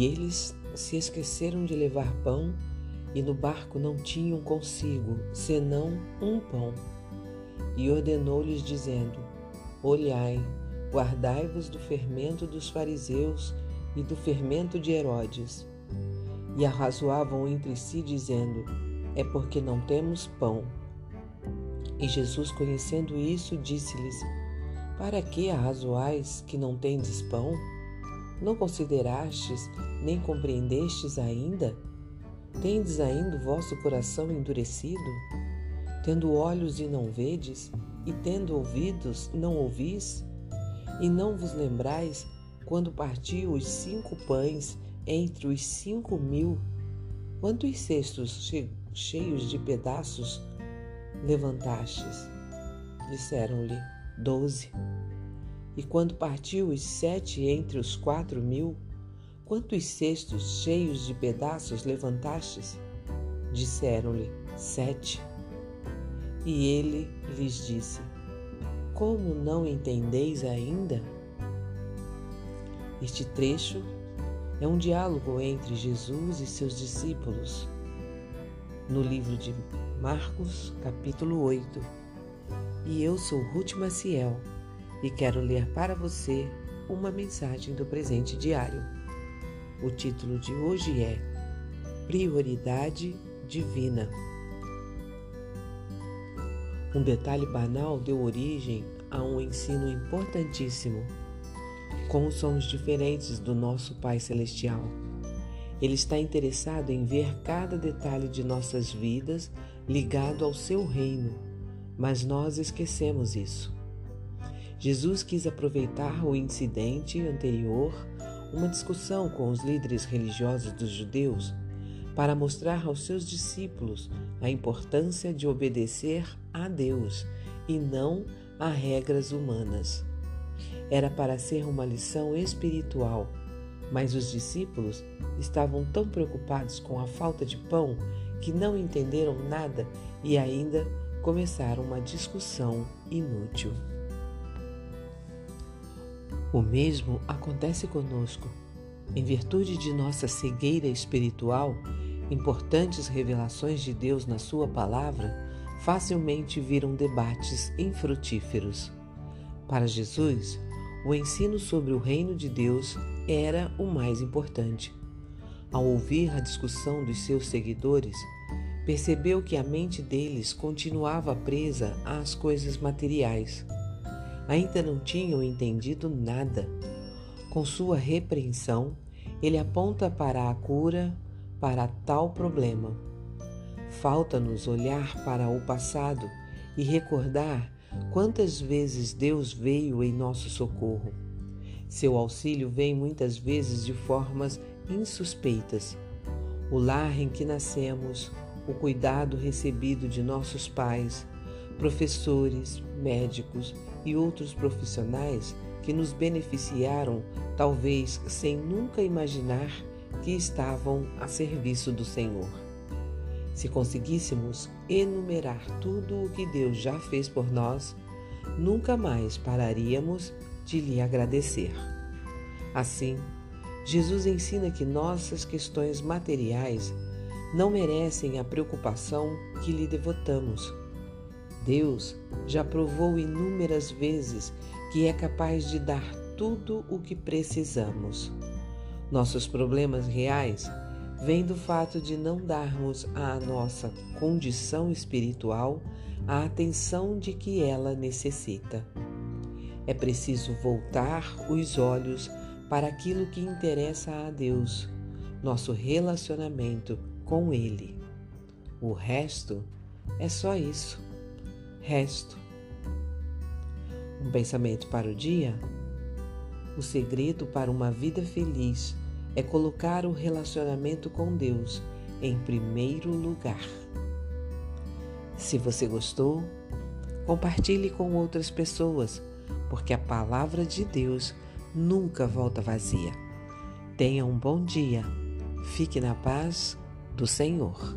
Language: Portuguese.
E eles se esqueceram de levar pão e no barco não tinham consigo senão um pão. E ordenou-lhes, dizendo: Olhai, guardai-vos do fermento dos fariseus e do fermento de Herodes. E arrazoavam entre si, dizendo: É porque não temos pão. E Jesus, conhecendo isso, disse-lhes: Para que arrazoais que não tendes pão? Não considerastes, nem compreendestes ainda? Tendes ainda o vosso coração endurecido? Tendo olhos e não vedes, e tendo ouvidos, não ouvis? E não vos lembrais quando partiu os cinco pães entre os cinco mil? Quantos cestos cheios de pedaços levantastes? Disseram-lhe: Doze. E quando partiu os sete entre os quatro mil, quantos cestos cheios de pedaços levantastes? Disseram-lhe: Sete. E ele lhes disse: Como não entendeis ainda? Este trecho é um diálogo entre Jesus e seus discípulos no livro de Marcos, capítulo 8. E eu sou Ruth Maciel e quero ler para você uma mensagem do presente diário. O título de hoje é Prioridade Divina. Um detalhe banal deu origem a um ensino importantíssimo. Como somos diferentes do nosso Pai Celestial. Ele está interessado em ver cada detalhe de nossas vidas ligado ao seu reino, mas nós esquecemos isso. Jesus quis aproveitar o incidente anterior, uma discussão com os líderes religiosos dos judeus, para mostrar aos seus discípulos a importância de obedecer a Deus e não a regras humanas. Era para ser uma lição espiritual, mas os discípulos estavam tão preocupados com a falta de pão que não entenderam nada e ainda começaram uma discussão inútil. O mesmo acontece conosco. Em virtude de nossa cegueira espiritual, importantes revelações de Deus na Sua palavra facilmente viram debates infrutíferos. Para Jesus, o ensino sobre o reino de Deus era o mais importante. Ao ouvir a discussão dos seus seguidores, percebeu que a mente deles continuava presa às coisas materiais ainda não tinham entendido nada. Com sua repreensão, ele aponta para a cura para tal problema. Falta-nos olhar para o passado e recordar quantas vezes Deus veio em nosso socorro. Seu auxílio vem muitas vezes de formas insuspeitas. O lar em que nascemos, o cuidado recebido de nossos pais, professores, médicos e outros profissionais que nos beneficiaram, talvez sem nunca imaginar que estavam a serviço do Senhor. Se conseguíssemos enumerar tudo o que Deus já fez por nós, nunca mais pararíamos de lhe agradecer. Assim, Jesus ensina que nossas questões materiais não merecem a preocupação que lhe devotamos Deus já provou inúmeras vezes que é capaz de dar tudo o que precisamos. Nossos problemas reais vêm do fato de não darmos à nossa condição espiritual a atenção de que ela necessita. É preciso voltar os olhos para aquilo que interessa a Deus, nosso relacionamento com Ele. O resto é só isso resto. Um pensamento para o dia? O segredo para uma vida feliz é colocar o relacionamento com Deus em primeiro lugar. Se você gostou, compartilhe com outras pessoas, porque a palavra de Deus nunca volta vazia. Tenha um bom dia. Fique na paz do Senhor.